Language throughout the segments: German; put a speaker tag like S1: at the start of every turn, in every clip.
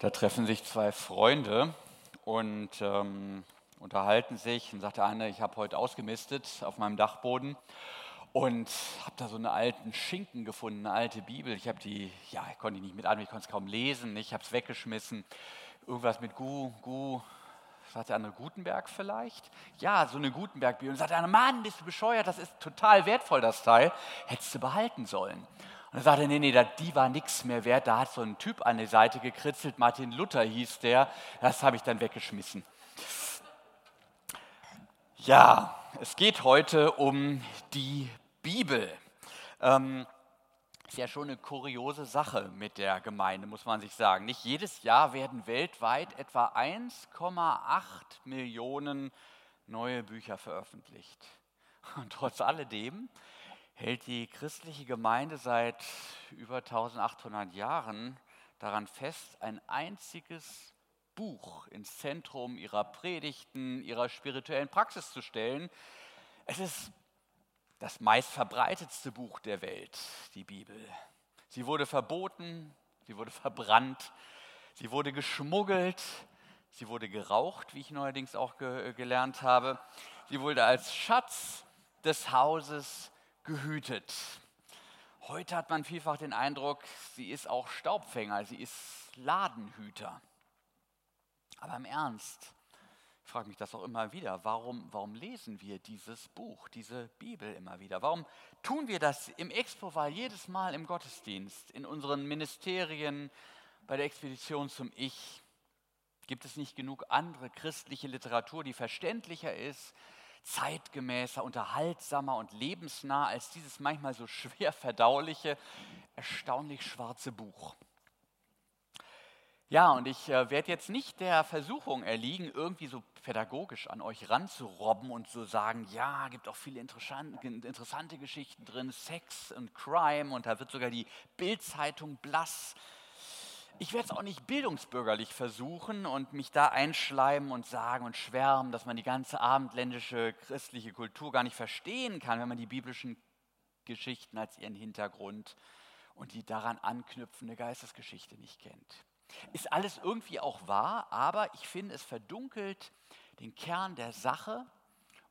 S1: Da treffen sich zwei Freunde und ähm, unterhalten sich. Und sagt der eine, ich habe heute ausgemistet auf meinem Dachboden und habe da so einen alten Schinken gefunden, eine alte Bibel. Ich habe die, ja, ich konnte die nicht mit an, ich konnte es kaum lesen. Ich habe es weggeschmissen. Irgendwas mit Gu, Gu, sagt der andere Gutenberg vielleicht? Ja, so eine Gutenberg-Bibel. Und sagt der andere, Mann, bist du bescheuert, das ist total wertvoll, das Teil. Hättest du behalten sollen. Und dann sagte er, nee, nee, die war nichts mehr wert. Da hat so ein Typ an die Seite gekritzelt, Martin Luther hieß der. Das habe ich dann weggeschmissen. Ja, es geht heute um die Bibel. Ähm, ist ja schon eine kuriose Sache mit der Gemeinde, muss man sich sagen. Nicht jedes Jahr werden weltweit etwa 1,8 Millionen neue Bücher veröffentlicht. Und trotz alledem hält die christliche Gemeinde seit über 1800 Jahren daran fest, ein einziges Buch ins Zentrum ihrer Predigten, ihrer spirituellen Praxis zu stellen. Es ist das meistverbreitetste Buch der Welt, die Bibel. Sie wurde verboten, sie wurde verbrannt, sie wurde geschmuggelt, sie wurde geraucht, wie ich neuerdings auch ge gelernt habe. Sie wurde als Schatz des Hauses gehütet. Heute hat man vielfach den Eindruck, sie ist auch Staubfänger, sie ist Ladenhüter. Aber im Ernst, ich frage mich das auch immer wieder, warum, warum lesen wir dieses Buch, diese Bibel immer wieder? Warum tun wir das im Expoval jedes Mal im Gottesdienst, in unseren Ministerien, bei der Expedition zum Ich? Gibt es nicht genug andere christliche Literatur, die verständlicher ist, zeitgemäßer, unterhaltsamer und lebensnah als dieses manchmal so schwer verdauliche, erstaunlich schwarze Buch. Ja, und ich äh, werde jetzt nicht der Versuchung erliegen, irgendwie so pädagogisch an euch ranzurobben und zu sagen, ja, gibt auch viele interessante Geschichten drin, Sex und Crime und da wird sogar die Bildzeitung blass ich werde es auch nicht bildungsbürgerlich versuchen und mich da einschleimen und sagen und schwärmen, dass man die ganze abendländische christliche Kultur gar nicht verstehen kann, wenn man die biblischen Geschichten als ihren Hintergrund und die daran anknüpfende Geistesgeschichte nicht kennt. Ist alles irgendwie auch wahr, aber ich finde, es verdunkelt den Kern der Sache,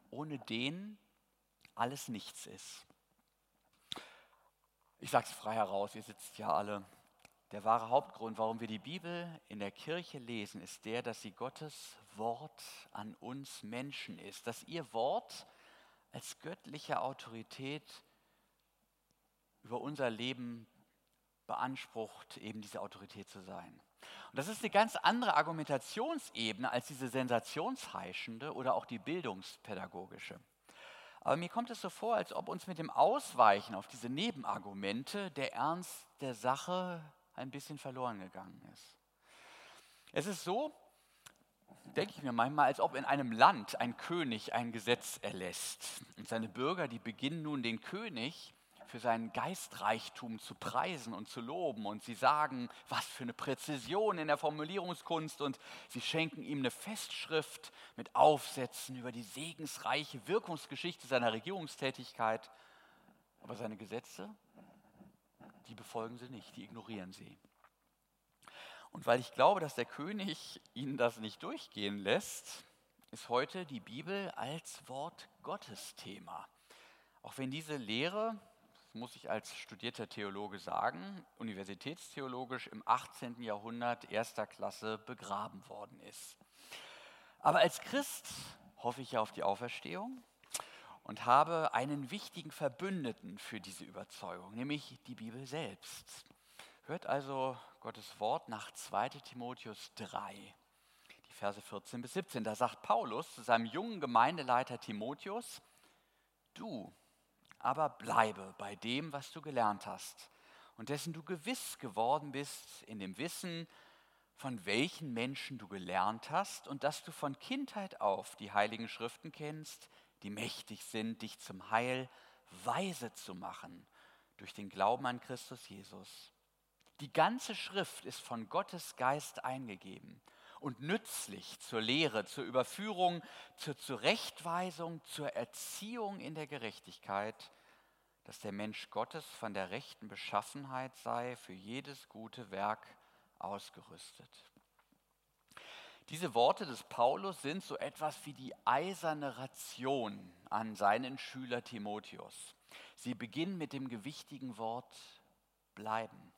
S1: ohne den alles nichts ist. Ich sage es frei heraus, ihr sitzt ja alle der wahre Hauptgrund, warum wir die Bibel in der Kirche lesen, ist der, dass sie Gottes Wort an uns Menschen ist, dass ihr Wort als göttliche Autorität über unser Leben beansprucht, eben diese Autorität zu sein. Und das ist eine ganz andere Argumentationsebene als diese sensationsheischende oder auch die bildungspädagogische. Aber mir kommt es so vor, als ob uns mit dem Ausweichen auf diese Nebenargumente der Ernst der Sache ein bisschen verloren gegangen ist. Es ist so, denke ich mir manchmal, als ob in einem Land ein König ein Gesetz erlässt. Und seine Bürger, die beginnen nun den König für seinen Geistreichtum zu preisen und zu loben. Und sie sagen, was für eine Präzision in der Formulierungskunst. Und sie schenken ihm eine Festschrift mit Aufsätzen über die segensreiche Wirkungsgeschichte seiner Regierungstätigkeit. Aber seine Gesetze, die befolgen sie nicht, die ignorieren sie. Und weil ich glaube, dass der König ihnen das nicht durchgehen lässt, ist heute die Bibel als Wort Gottes Thema. Auch wenn diese Lehre, das muss ich als studierter Theologe sagen, universitätstheologisch im 18. Jahrhundert erster Klasse begraben worden ist. Aber als Christ hoffe ich auf die Auferstehung und habe einen wichtigen Verbündeten für diese Überzeugung, nämlich die Bibel selbst. Hört also Gottes Wort nach 2 Timotheus 3, die Verse 14 bis 17. Da sagt Paulus zu seinem jungen Gemeindeleiter Timotheus, du aber bleibe bei dem, was du gelernt hast und dessen du gewiss geworden bist in dem Wissen, von welchen Menschen du gelernt hast und dass du von Kindheit auf die heiligen Schriften kennst, die mächtig sind, dich zum Heil weise zu machen durch den Glauben an Christus Jesus. Die ganze Schrift ist von Gottes Geist eingegeben und nützlich zur Lehre, zur Überführung, zur Zurechtweisung, zur Erziehung in der Gerechtigkeit, dass der Mensch Gottes von der rechten Beschaffenheit sei, für jedes gute Werk ausgerüstet. Diese Worte des Paulus sind so etwas wie die eiserne Ration an seinen Schüler Timotheus. Sie beginnen mit dem gewichtigen Wort bleiben.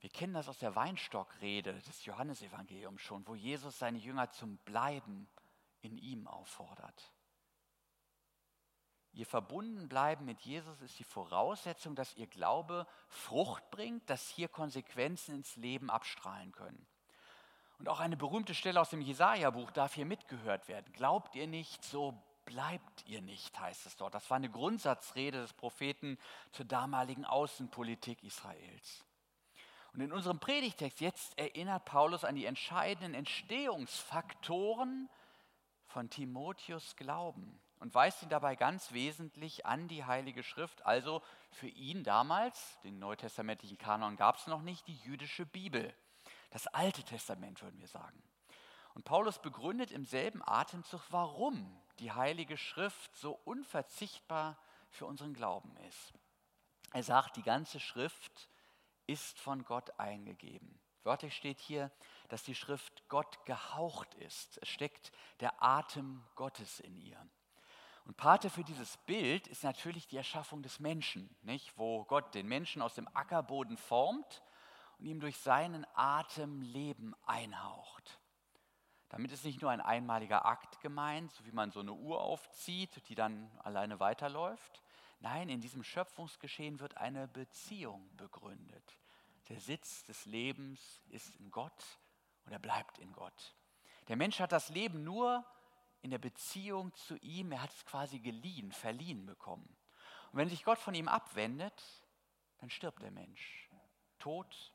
S1: Wir kennen das aus der Weinstockrede des Johannesevangeliums schon, wo Jesus seine Jünger zum Bleiben in ihm auffordert. Ihr Verbundenbleiben mit Jesus ist die Voraussetzung, dass ihr Glaube Frucht bringt, dass hier Konsequenzen ins Leben abstrahlen können. Und auch eine berühmte Stelle aus dem Jesaja-Buch darf hier mitgehört werden. Glaubt ihr nicht, so bleibt ihr nicht, heißt es dort. Das war eine Grundsatzrede des Propheten zur damaligen Außenpolitik Israels. Und in unserem Predigtext jetzt erinnert Paulus an die entscheidenden Entstehungsfaktoren von Timotheus Glauben und weist ihn dabei ganz wesentlich an die Heilige Schrift, also für ihn damals, den neutestamentlichen Kanon gab es noch nicht, die jüdische Bibel, das Alte Testament würden wir sagen. Und Paulus begründet im selben Atemzug, warum die Heilige Schrift so unverzichtbar für unseren Glauben ist. Er sagt, die ganze Schrift ist von Gott eingegeben. Wörtlich steht hier, dass die Schrift Gott gehaucht ist. Es steckt der Atem Gottes in ihr. Und Pate für dieses Bild ist natürlich die Erschaffung des Menschen, nicht? wo Gott den Menschen aus dem Ackerboden formt und ihm durch seinen Atem Leben einhaucht. Damit ist nicht nur ein einmaliger Akt gemeint, so wie man so eine Uhr aufzieht, die dann alleine weiterläuft. Nein, in diesem Schöpfungsgeschehen wird eine Beziehung begründet. Der Sitz des Lebens ist in Gott und er bleibt in Gott. Der Mensch hat das Leben nur in der Beziehung zu ihm, er hat es quasi geliehen, verliehen bekommen. Und wenn sich Gott von ihm abwendet, dann stirbt der Mensch. Tod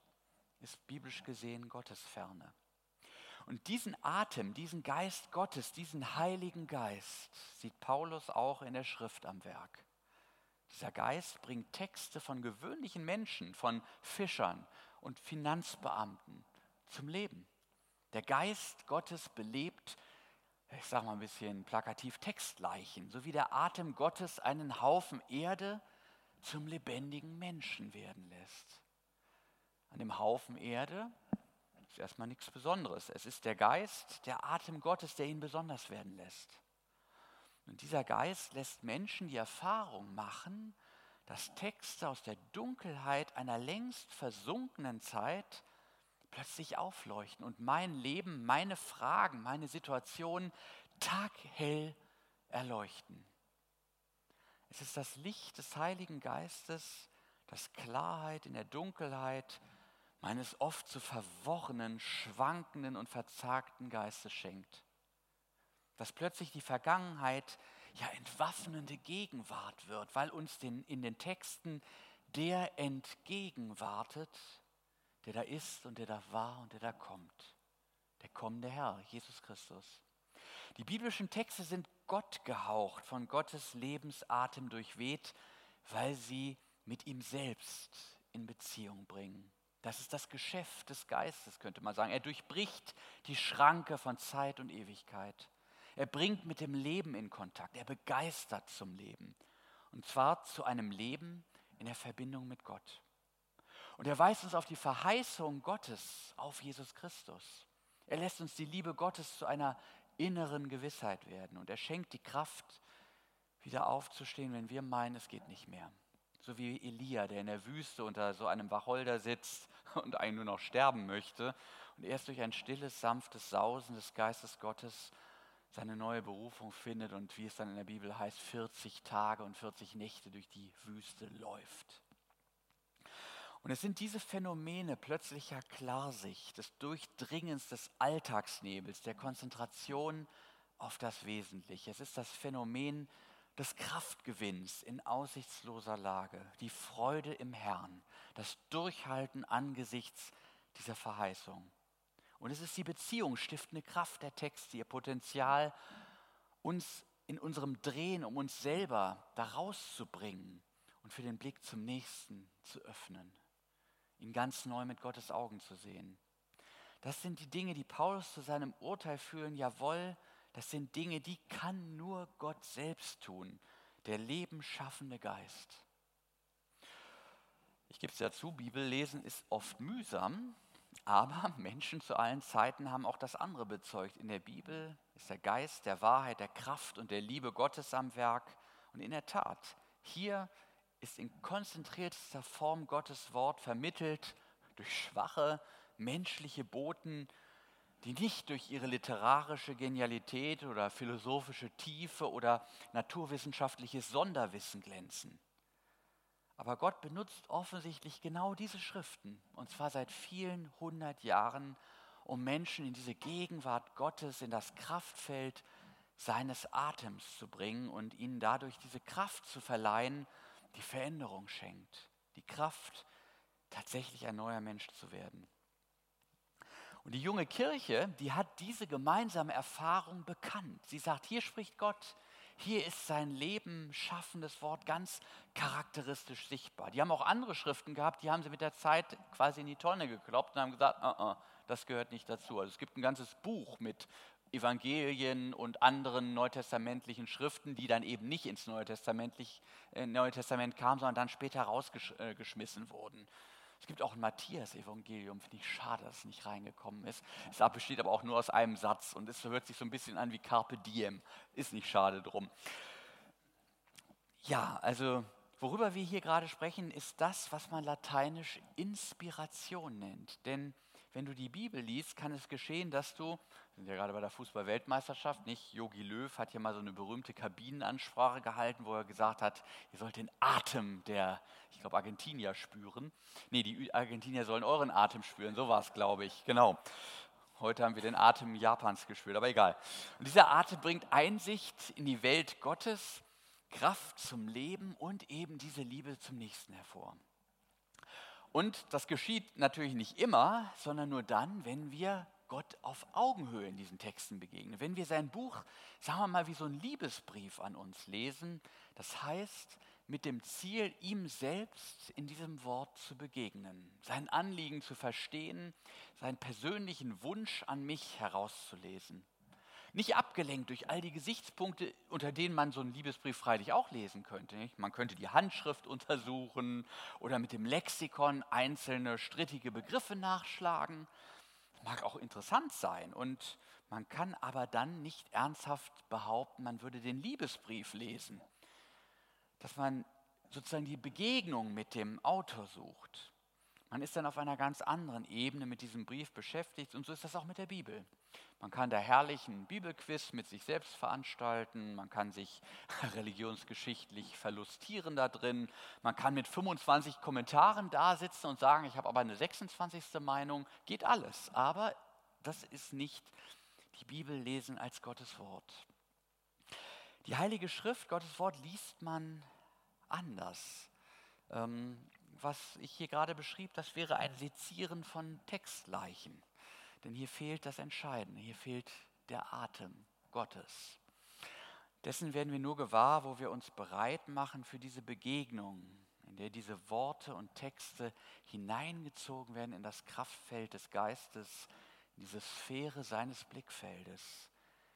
S1: ist biblisch gesehen Gottes Ferne. Und diesen Atem, diesen Geist Gottes, diesen Heiligen Geist sieht Paulus auch in der Schrift am Werk. Dieser Geist bringt Texte von gewöhnlichen Menschen, von Fischern und Finanzbeamten zum Leben. Der Geist Gottes belebt ich sage mal ein bisschen plakativ, Textleichen, so wie der Atem Gottes einen Haufen Erde zum lebendigen Menschen werden lässt. An dem Haufen Erde ist erstmal nichts Besonderes. Es ist der Geist, der Atem Gottes, der ihn besonders werden lässt. Und dieser Geist lässt Menschen die Erfahrung machen, dass Texte aus der Dunkelheit einer längst versunkenen Zeit plötzlich aufleuchten und mein Leben, meine Fragen, meine Situation taghell erleuchten. Es ist das Licht des Heiligen Geistes, das Klarheit in der Dunkelheit meines oft zu verworrenen, schwankenden und verzagten Geistes schenkt. Dass plötzlich die Vergangenheit ja entwaffnende Gegenwart wird, weil uns den, in den Texten der entgegenwartet, der da ist und der da war und der da kommt. Der kommende Herr, Jesus Christus. Die biblischen Texte sind Gott gehaucht, von Gottes Lebensatem durchweht, weil sie mit ihm selbst in Beziehung bringen. Das ist das Geschäft des Geistes, könnte man sagen. Er durchbricht die Schranke von Zeit und Ewigkeit. Er bringt mit dem Leben in Kontakt. Er begeistert zum Leben. Und zwar zu einem Leben in der Verbindung mit Gott. Und er weist uns auf die Verheißung Gottes auf Jesus Christus. Er lässt uns die Liebe Gottes zu einer inneren Gewissheit werden. Und er schenkt die Kraft, wieder aufzustehen, wenn wir meinen, es geht nicht mehr. So wie Elia, der in der Wüste unter so einem Wacholder sitzt und eigentlich nur noch sterben möchte und erst durch ein stilles, sanftes Sausen des Geistes Gottes seine neue Berufung findet und wie es dann in der Bibel heißt, 40 Tage und 40 Nächte durch die Wüste läuft. Und es sind diese Phänomene plötzlicher Klarsicht, des Durchdringens des Alltagsnebels, der Konzentration auf das Wesentliche. Es ist das Phänomen des Kraftgewinns in aussichtsloser Lage, die Freude im Herrn, das Durchhalten angesichts dieser Verheißung. Und es ist die Beziehung, stiftende Kraft der Texte, ihr Potenzial, uns in unserem Drehen, um uns selber da rauszubringen und für den Blick zum Nächsten zu öffnen ihn ganz neu mit Gottes Augen zu sehen. Das sind die Dinge, die Paulus zu seinem Urteil führen. Jawohl, das sind Dinge, die kann nur Gott selbst tun, der lebensschaffende Geist. Ich gebe es ja zu, Bibellesen ist oft mühsam, Aber Menschen zu allen Zeiten haben auch das andere bezeugt. In der Bibel ist der Geist der Wahrheit, der Kraft und der Liebe Gottes am Werk. Und in der Tat, hier ist in konzentriertester Form Gottes Wort vermittelt durch schwache menschliche Boten, die nicht durch ihre literarische Genialität oder philosophische Tiefe oder naturwissenschaftliches Sonderwissen glänzen. Aber Gott benutzt offensichtlich genau diese Schriften, und zwar seit vielen hundert Jahren, um Menschen in diese Gegenwart Gottes, in das Kraftfeld seines Atems zu bringen und ihnen dadurch diese Kraft zu verleihen, die Veränderung schenkt, die Kraft, tatsächlich ein neuer Mensch zu werden. Und die junge Kirche, die hat diese gemeinsame Erfahrung bekannt. Sie sagt, hier spricht Gott, hier ist sein Leben schaffendes Wort ganz charakteristisch sichtbar. Die haben auch andere Schriften gehabt, die haben sie mit der Zeit quasi in die Tonne gekloppt und haben gesagt, uh -uh, das gehört nicht dazu. Also es gibt ein ganzes Buch mit Evangelien und anderen neutestamentlichen Schriften, die dann eben nicht ins Neue, Testamentlich, äh, Neue Testament kamen, sondern dann später rausgeschmissen wurden. Es gibt auch ein Matthias-Evangelium, finde ich schade, dass es nicht reingekommen ist. Es besteht aber auch nur aus einem Satz und es hört sich so ein bisschen an wie Carpe Diem. Ist nicht schade drum. Ja, also worüber wir hier gerade sprechen, ist das, was man lateinisch Inspiration nennt. Denn wenn du die Bibel liest, kann es geschehen, dass du, wir sind ja gerade bei der Fußball-Weltmeisterschaft, nicht? Yogi Löw hat hier mal so eine berühmte Kabinenansprache gehalten, wo er gesagt hat, ihr sollt den Atem der, ich glaube, Argentinier spüren. Nee, die Argentinier sollen euren Atem spüren, so war es, glaube ich, genau. Heute haben wir den Atem Japans gespürt, aber egal. Und dieser Atem bringt Einsicht in die Welt Gottes, Kraft zum Leben und eben diese Liebe zum Nächsten hervor. Und das geschieht natürlich nicht immer, sondern nur dann, wenn wir Gott auf Augenhöhe in diesen Texten begegnen. Wenn wir sein Buch, sagen wir mal, wie so ein Liebesbrief an uns lesen, das heißt, mit dem Ziel, ihm selbst in diesem Wort zu begegnen, sein Anliegen zu verstehen, seinen persönlichen Wunsch an mich herauszulesen. Nicht abgelenkt durch all die Gesichtspunkte, unter denen man so einen Liebesbrief freilich auch lesen könnte. Nicht? Man könnte die Handschrift untersuchen oder mit dem Lexikon einzelne strittige Begriffe nachschlagen. Mag auch interessant sein und man kann aber dann nicht ernsthaft behaupten, man würde den Liebesbrief lesen. Dass man sozusagen die Begegnung mit dem Autor sucht. Man ist dann auf einer ganz anderen Ebene mit diesem Brief beschäftigt und so ist das auch mit der Bibel. Man kann da herrlich einen Bibelquiz mit sich selbst veranstalten, man kann sich religionsgeschichtlich verlustieren da drin, man kann mit 25 Kommentaren da sitzen und sagen, ich habe aber eine 26. Meinung, geht alles. Aber das ist nicht die Bibel lesen als Gottes Wort. Die Heilige Schrift, Gottes Wort, liest man anders. Ähm, was ich hier gerade beschrieb, das wäre ein Sezieren von Textleichen. Denn hier fehlt das Entscheidende, hier fehlt der Atem Gottes. Dessen werden wir nur gewahr, wo wir uns bereit machen für diese Begegnung, in der diese Worte und Texte hineingezogen werden in das Kraftfeld des Geistes, in diese Sphäre seines Blickfeldes,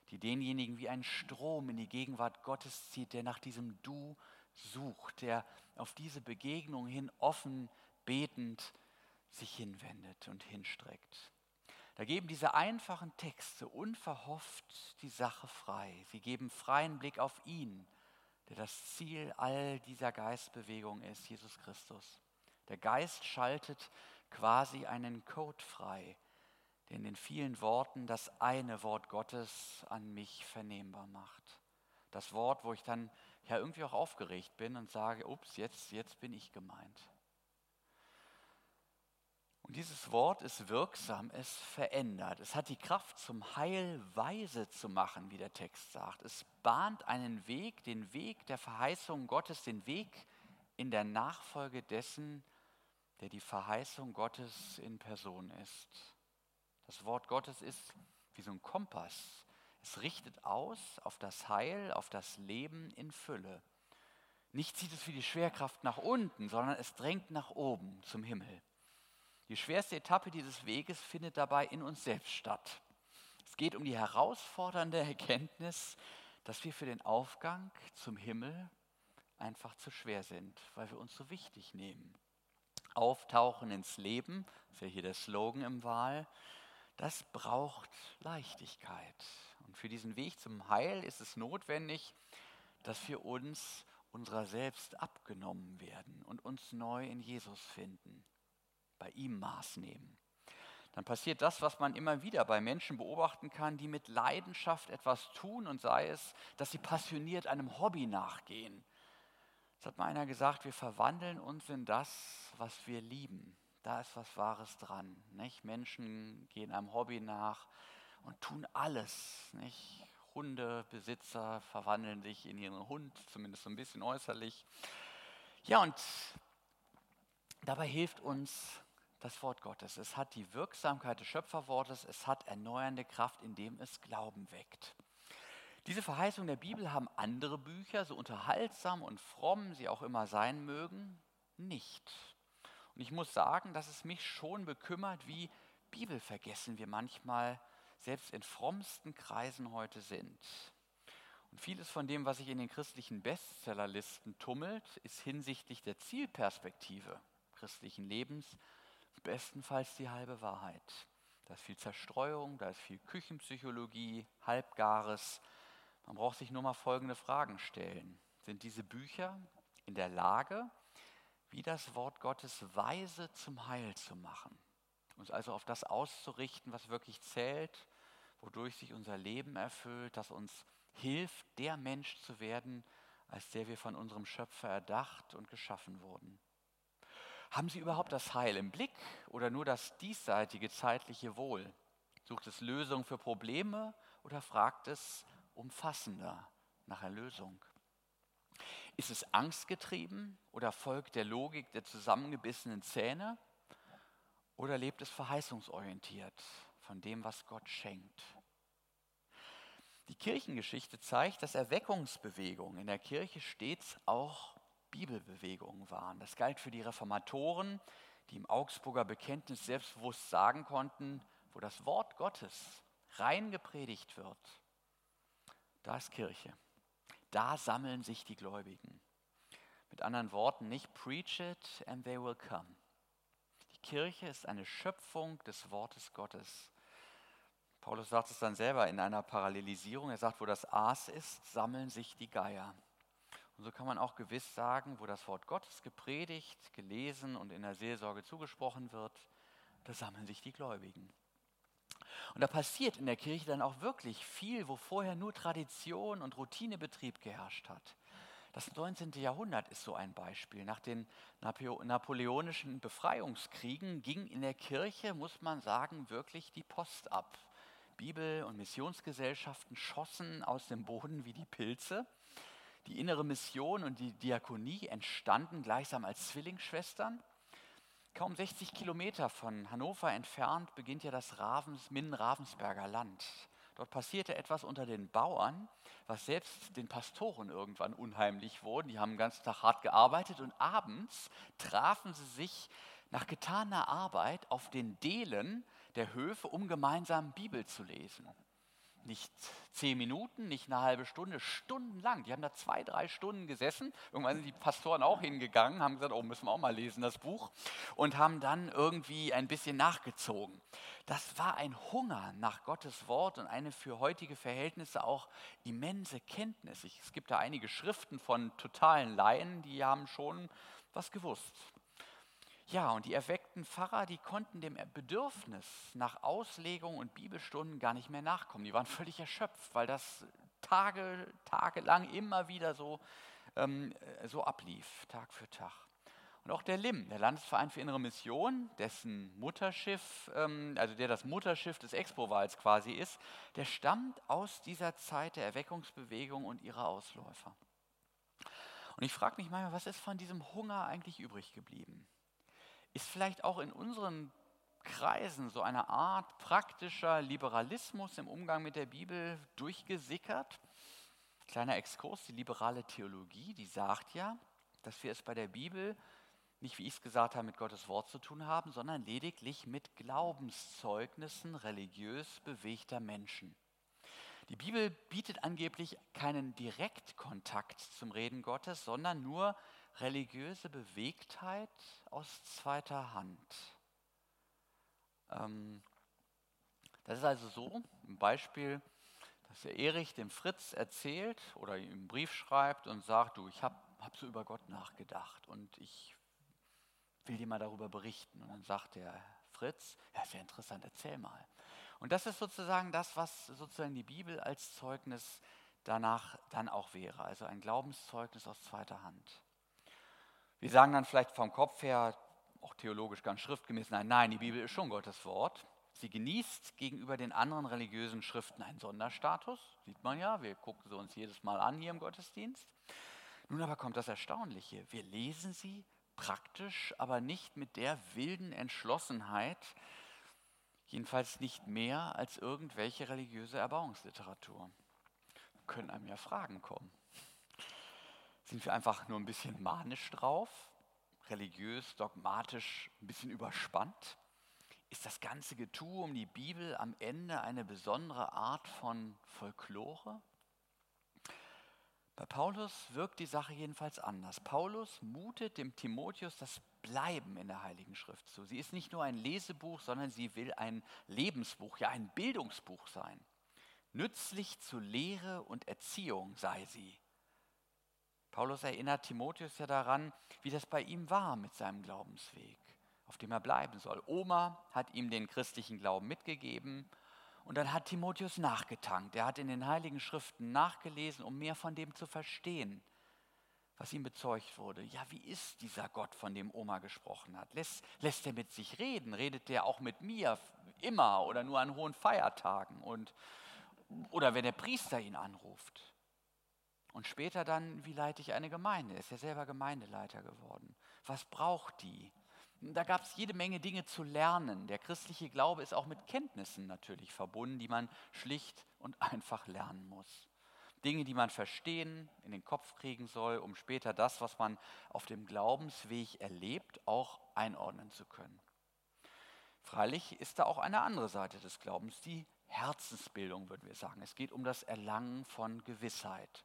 S1: die denjenigen wie ein Strom in die Gegenwart Gottes zieht, der nach diesem Du sucht, der auf diese Begegnung hin offen betend sich hinwendet und hinstreckt. Da geben diese einfachen Texte unverhofft die Sache frei. Sie geben freien Blick auf ihn, der das Ziel all dieser Geistbewegung ist, Jesus Christus. Der Geist schaltet quasi einen Code frei, der in den vielen Worten das eine Wort Gottes an mich vernehmbar macht. Das Wort, wo ich dann ja irgendwie auch aufgeregt bin und sage, ups, jetzt, jetzt bin ich gemeint. Und dieses Wort ist wirksam, es verändert. Es hat die Kraft, zum Heil weise zu machen, wie der Text sagt. Es bahnt einen Weg, den Weg der Verheißung Gottes, den Weg in der Nachfolge dessen, der die Verheißung Gottes in Person ist. Das Wort Gottes ist wie so ein Kompass. Es richtet aus auf das Heil, auf das Leben in Fülle. Nicht zieht es wie die Schwerkraft nach unten, sondern es drängt nach oben zum Himmel. Die schwerste Etappe dieses Weges findet dabei in uns selbst statt. Es geht um die herausfordernde Erkenntnis, dass wir für den Aufgang zum Himmel einfach zu schwer sind, weil wir uns so wichtig nehmen. auftauchen ins Leben, das ist ja hier der Slogan im Wahl, das braucht Leichtigkeit. Und für diesen Weg zum Heil ist es notwendig, dass wir uns unserer selbst abgenommen werden und uns neu in Jesus finden, bei ihm Maß nehmen. Dann passiert das, was man immer wieder bei Menschen beobachten kann, die mit Leidenschaft etwas tun und sei es, dass sie passioniert einem Hobby nachgehen. Es hat mal einer gesagt, wir verwandeln uns in das, was wir lieben. Da ist was Wahres dran. Nicht? Menschen gehen einem Hobby nach und tun alles. Nicht? Hundebesitzer verwandeln sich in ihren Hund, zumindest so ein bisschen äußerlich. Ja, und dabei hilft uns das Wort Gottes. Es hat die Wirksamkeit des Schöpferwortes, es hat erneuernde Kraft, indem es Glauben weckt. Diese Verheißungen der Bibel haben andere Bücher, so unterhaltsam und fromm sie auch immer sein mögen, nicht. Und ich muss sagen, dass es mich schon bekümmert, wie bibelvergessen wir manchmal selbst in frommsten Kreisen heute sind. Und vieles von dem, was sich in den christlichen Bestsellerlisten tummelt, ist hinsichtlich der Zielperspektive christlichen Lebens bestenfalls die halbe Wahrheit. Da ist viel Zerstreuung, da ist viel Küchenpsychologie, Halbgares. Man braucht sich nur mal folgende Fragen stellen. Sind diese Bücher in der Lage, wie das Wort Gottes weise zum Heil zu machen? Uns also auf das auszurichten, was wirklich zählt, wodurch sich unser Leben erfüllt, das uns hilft, der Mensch zu werden, als der wir von unserem Schöpfer erdacht und geschaffen wurden. Haben Sie überhaupt das Heil im Blick oder nur das diesseitige zeitliche Wohl? Sucht es Lösung für Probleme oder fragt es umfassender nach Erlösung? Ist es angstgetrieben oder folgt der Logik der zusammengebissenen Zähne? Oder lebt es verheißungsorientiert von dem, was Gott schenkt? Die Kirchengeschichte zeigt, dass Erweckungsbewegungen in der Kirche stets auch Bibelbewegungen waren. Das galt für die Reformatoren, die im Augsburger Bekenntnis selbstbewusst sagen konnten, wo das Wort Gottes rein gepredigt wird, da ist Kirche. Da sammeln sich die Gläubigen. Mit anderen Worten, nicht preach it and they will come. Kirche ist eine Schöpfung des Wortes Gottes. Paulus sagt es dann selber in einer Parallelisierung. Er sagt, wo das Aas ist, sammeln sich die Geier. Und so kann man auch gewiss sagen, wo das Wort Gottes gepredigt, gelesen und in der Seelsorge zugesprochen wird, da sammeln sich die Gläubigen. Und da passiert in der Kirche dann auch wirklich viel, wo vorher nur Tradition und Routinebetrieb geherrscht hat. Das 19. Jahrhundert ist so ein Beispiel. Nach den napoleonischen Befreiungskriegen ging in der Kirche, muss man sagen, wirklich die Post ab. Bibel- und Missionsgesellschaften schossen aus dem Boden wie die Pilze. Die innere Mission und die Diakonie entstanden gleichsam als Zwillingsschwestern. Kaum 60 Kilometer von Hannover entfernt beginnt ja das Ravens, Minden-Ravensberger Land. Dort passierte etwas unter den Bauern, was selbst den Pastoren irgendwann unheimlich wurde. Die haben den ganzen Tag hart gearbeitet und abends trafen sie sich nach getaner Arbeit auf den Delen der Höfe, um gemeinsam Bibel zu lesen. Nicht zehn Minuten, nicht eine halbe Stunde, stundenlang. Die haben da zwei, drei Stunden gesessen. Irgendwann sind die Pastoren auch hingegangen, haben gesagt, oh, müssen wir auch mal lesen, das Buch. Und haben dann irgendwie ein bisschen nachgezogen. Das war ein Hunger nach Gottes Wort und eine für heutige Verhältnisse auch immense Kenntnis. Es gibt da einige Schriften von totalen Laien, die haben schon was gewusst. Ja, und die erweckten Pfarrer, die konnten dem Bedürfnis nach Auslegung und Bibelstunden gar nicht mehr nachkommen. Die waren völlig erschöpft, weil das Tage, tagelang immer wieder so, ähm, so ablief, Tag für Tag. Und auch der LIM, der Landesverein für Innere Mission, dessen Mutterschiff, ähm, also der das Mutterschiff des Expo-Wahls quasi ist, der stammt aus dieser Zeit der Erweckungsbewegung und ihrer Ausläufer. Und ich frage mich manchmal, was ist von diesem Hunger eigentlich übrig geblieben? Ist vielleicht auch in unseren Kreisen so eine Art praktischer Liberalismus im Umgang mit der Bibel durchgesickert. Kleiner Exkurs, die liberale Theologie, die sagt ja, dass wir es bei der Bibel nicht, wie ich es gesagt habe, mit Gottes Wort zu tun haben, sondern lediglich mit Glaubenszeugnissen religiös bewegter Menschen. Die Bibel bietet angeblich keinen Direktkontakt zum Reden Gottes, sondern nur religiöse Bewegtheit aus zweiter Hand. Ähm, das ist also so, ein Beispiel, dass der Erich dem Fritz erzählt oder ihm einen Brief schreibt und sagt, du, ich habe hab so über Gott nachgedacht und ich will dir mal darüber berichten. Und dann sagt der Fritz, ja, sehr interessant, erzähl mal. Und das ist sozusagen das, was sozusagen die Bibel als Zeugnis danach dann auch wäre, also ein Glaubenszeugnis aus zweiter Hand. Wir sagen dann vielleicht vom Kopf her, auch theologisch ganz schriftgemäß, nein, nein, die Bibel ist schon Gottes Wort. Sie genießt gegenüber den anderen religiösen Schriften einen Sonderstatus, sieht man ja, wir gucken sie uns jedes Mal an hier im Gottesdienst. Nun aber kommt das Erstaunliche, wir lesen sie praktisch, aber nicht mit der wilden Entschlossenheit, jedenfalls nicht mehr als irgendwelche religiöse Erbauungsliteratur. Können einem ja Fragen kommen. Sind wir einfach nur ein bisschen manisch drauf, religiös, dogmatisch, ein bisschen überspannt? Ist das ganze Getue um die Bibel am Ende eine besondere Art von Folklore? Bei Paulus wirkt die Sache jedenfalls anders. Paulus mutet dem Timotheus das Bleiben in der Heiligen Schrift zu. Sie ist nicht nur ein Lesebuch, sondern sie will ein Lebensbuch, ja ein Bildungsbuch sein. Nützlich zu Lehre und Erziehung sei sie. Paulus erinnert Timotheus ja daran, wie das bei ihm war mit seinem Glaubensweg, auf dem er bleiben soll. Oma hat ihm den christlichen Glauben mitgegeben und dann hat Timotheus nachgetankt. Er hat in den Heiligen Schriften nachgelesen, um mehr von dem zu verstehen, was ihm bezeugt wurde. Ja, wie ist dieser Gott, von dem Oma gesprochen hat? Lässt, lässt er mit sich reden? Redet er auch mit mir immer oder nur an hohen Feiertagen? Und, oder wenn der Priester ihn anruft? Und später dann, wie leite ich eine Gemeinde? Er ist ja selber Gemeindeleiter geworden. Was braucht die? Da gab es jede Menge Dinge zu lernen. Der christliche Glaube ist auch mit Kenntnissen natürlich verbunden, die man schlicht und einfach lernen muss. Dinge, die man verstehen, in den Kopf kriegen soll, um später das, was man auf dem Glaubensweg erlebt, auch einordnen zu können. Freilich ist da auch eine andere Seite des Glaubens, die Herzensbildung, würden wir sagen. Es geht um das Erlangen von Gewissheit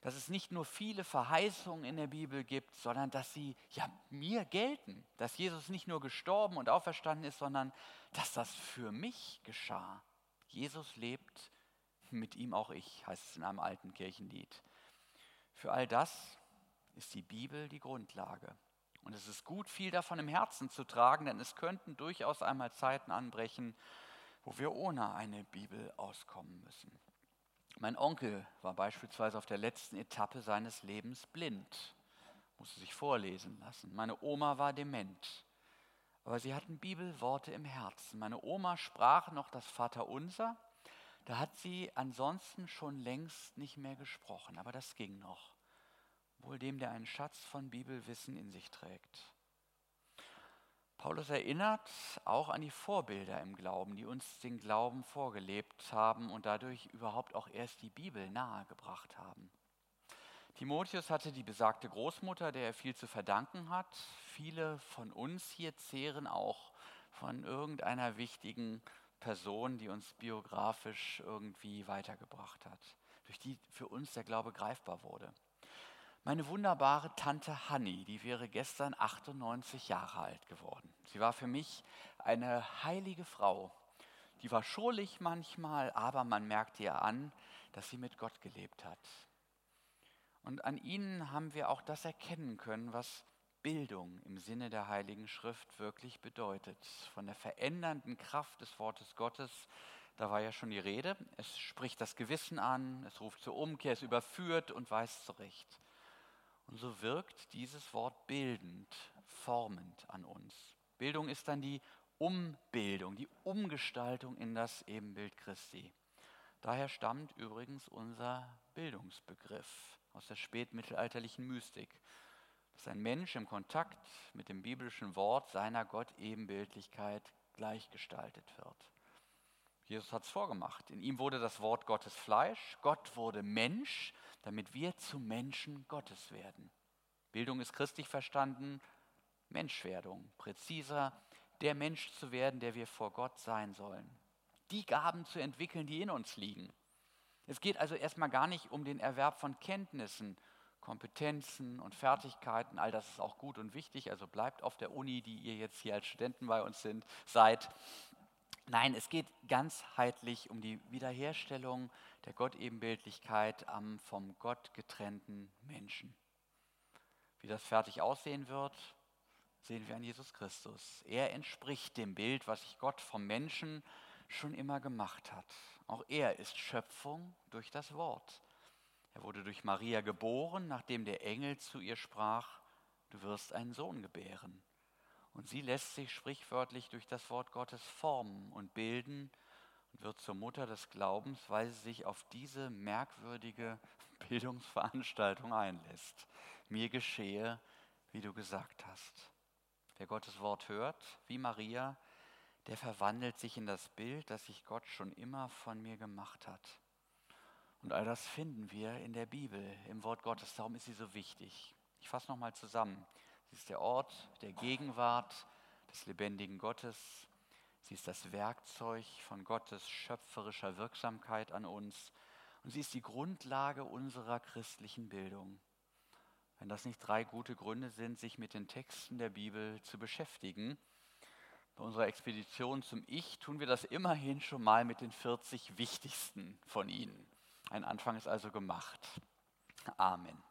S1: dass es nicht nur viele Verheißungen in der Bibel gibt, sondern dass sie ja mir gelten, dass Jesus nicht nur gestorben und auferstanden ist, sondern dass das für mich geschah. Jesus lebt, mit ihm auch ich, heißt es in einem alten Kirchenlied. Für all das ist die Bibel die Grundlage. Und es ist gut, viel davon im Herzen zu tragen, denn es könnten durchaus einmal Zeiten anbrechen, wo wir ohne eine Bibel auskommen müssen. Mein Onkel war beispielsweise auf der letzten Etappe seines Lebens blind, musste sich vorlesen lassen. Meine Oma war dement, aber sie hatten Bibelworte im Herzen. Meine Oma sprach noch das Vaterunser, da hat sie ansonsten schon längst nicht mehr gesprochen, aber das ging noch. Wohl dem, der einen Schatz von Bibelwissen in sich trägt. Paulus erinnert auch an die Vorbilder im Glauben, die uns den Glauben vorgelebt haben und dadurch überhaupt auch erst die Bibel nahegebracht haben. Timotheus hatte die besagte Großmutter, der er viel zu verdanken hat. Viele von uns hier zehren auch von irgendeiner wichtigen Person, die uns biografisch irgendwie weitergebracht hat, durch die für uns der Glaube greifbar wurde. Meine wunderbare Tante Hanni, die wäre gestern 98 Jahre alt geworden. Sie war für mich eine heilige Frau. Die war schrullig manchmal, aber man merkte ihr an, dass sie mit Gott gelebt hat. Und an ihnen haben wir auch das erkennen können, was Bildung im Sinne der Heiligen Schrift wirklich bedeutet. Von der verändernden Kraft des Wortes Gottes, da war ja schon die Rede. Es spricht das Gewissen an, es ruft zur Umkehr, es überführt und weist zurecht. Und so wirkt dieses Wort bildend, formend an uns. Bildung ist dann die Umbildung, die Umgestaltung in das Ebenbild Christi. Daher stammt übrigens unser Bildungsbegriff aus der spätmittelalterlichen Mystik, dass ein Mensch im Kontakt mit dem biblischen Wort seiner Gott-Ebenbildlichkeit gleichgestaltet wird. Jesus hat es vorgemacht. In ihm wurde das Wort Gottes Fleisch, Gott wurde Mensch damit wir zu Menschen Gottes werden. Bildung ist christlich verstanden, Menschwerdung, präziser, der Mensch zu werden, der wir vor Gott sein sollen. Die Gaben zu entwickeln, die in uns liegen. Es geht also erstmal gar nicht um den Erwerb von Kenntnissen, Kompetenzen und Fertigkeiten, all das ist auch gut und wichtig, also bleibt auf der Uni, die ihr jetzt hier als Studenten bei uns sind, seid. Nein, es geht ganzheitlich um die Wiederherstellung der Gottebenbildlichkeit am vom Gott getrennten Menschen. Wie das fertig aussehen wird, sehen wir an Jesus Christus. Er entspricht dem Bild, was sich Gott vom Menschen schon immer gemacht hat. Auch er ist Schöpfung durch das Wort. Er wurde durch Maria geboren, nachdem der Engel zu ihr sprach, du wirst einen Sohn gebären. Und sie lässt sich sprichwörtlich durch das Wort Gottes formen und bilden und wird zur Mutter des Glaubens, weil sie sich auf diese merkwürdige Bildungsveranstaltung einlässt. Mir geschehe, wie du gesagt hast. Wer Gottes Wort hört, wie Maria, der verwandelt sich in das Bild, das sich Gott schon immer von mir gemacht hat. Und all das finden wir in der Bibel, im Wort Gottes. Darum ist sie so wichtig. Ich fasse nochmal zusammen. Sie ist der Ort der Gegenwart des lebendigen Gottes. Sie ist das Werkzeug von Gottes schöpferischer Wirksamkeit an uns. Und sie ist die Grundlage unserer christlichen Bildung. Wenn das nicht drei gute Gründe sind, sich mit den Texten der Bibel zu beschäftigen, bei unserer Expedition zum Ich tun wir das immerhin schon mal mit den 40 wichtigsten von ihnen. Ein Anfang ist also gemacht. Amen.